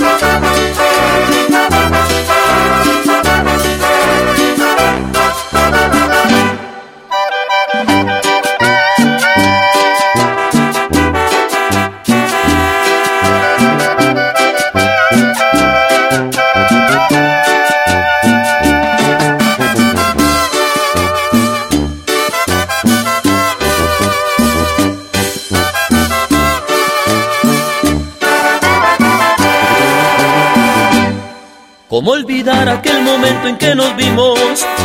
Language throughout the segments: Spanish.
Thank you. ¿Cómo olvidar aquel momento en que nos vimos?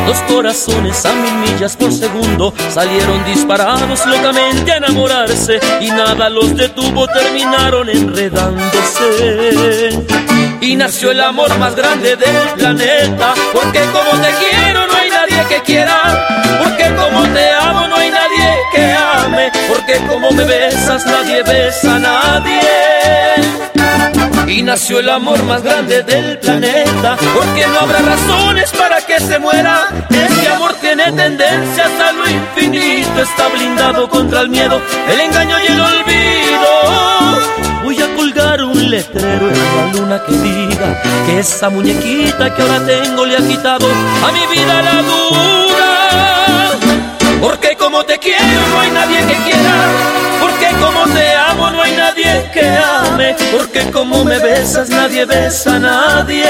Dos corazones a mil millas por segundo salieron disparados locamente a enamorarse y nada los detuvo, terminaron enredándose. Y nació el amor más grande del planeta, porque como te quiero no hay nadie que quiera, porque como te amo no hay nadie que ame, porque como me besas nadie besa a nadie nació el amor más grande del planeta, porque no habrá razones para que se muera. Este amor tiene tendencias a lo infinito, está blindado contra el miedo, el engaño y el olvido. Voy a colgar un letrero en la luna que diga que esa muñequita que ahora tengo le ha quitado a mi vida la duda. Porque como te quiero no hay nadie que porque como me besas nadie besa a nadie.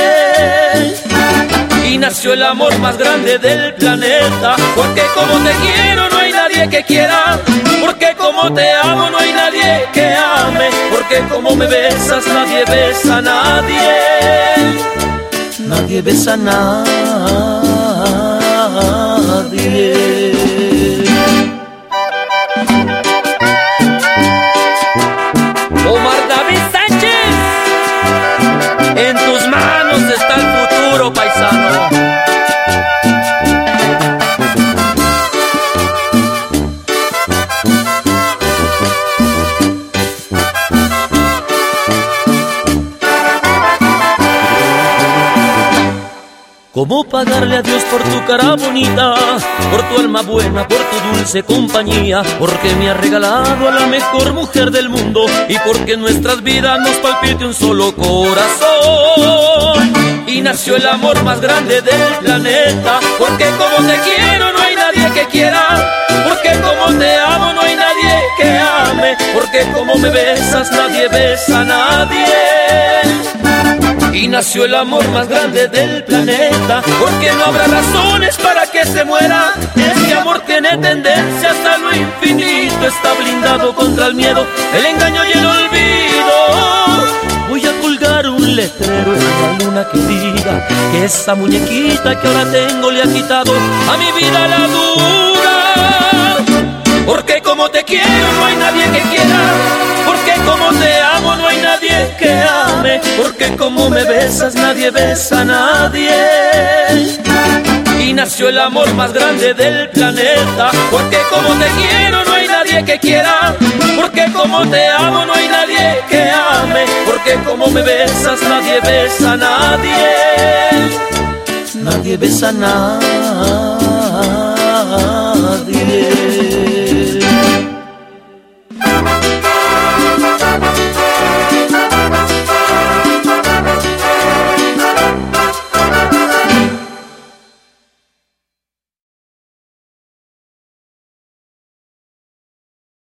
Y nació el amor más grande del planeta, porque como te quiero no hay nadie que quiera, porque como te amo no hay nadie que ame, porque como me besas nadie besa a nadie. Nadie besa a nadie. David en tus manos está el futuro paisano. ¿Cómo pagarle a Dios por tu cara bonita, por tu alma buena, por tu dulce compañía? Porque me ha regalado a la mejor mujer del mundo y porque nuestras vidas nos palpite un solo corazón. Y nació el amor más grande del planeta, porque como te quiero no hay nadie que quiera, porque como te amo no hay nadie que ame, porque como me besas nadie besa a nadie y nació el amor más grande del planeta, porque no habrá razones para que se muera. Este amor tiene tendencias a lo infinito, está blindado contra el miedo, el engaño y el olvido. Voy a colgar un letrero en la luna que diga que esa muñequita que ahora tengo le ha quitado a mi vida la duda. Porque como te quiero no hay nadie que quiera, porque como te amo porque como me besas nadie besa a nadie. Y nació el amor más grande del planeta, porque como te quiero no hay nadie que quiera, porque como te amo no hay nadie que ame, porque como me besas nadie besa a nadie. Nadie besa a nadie.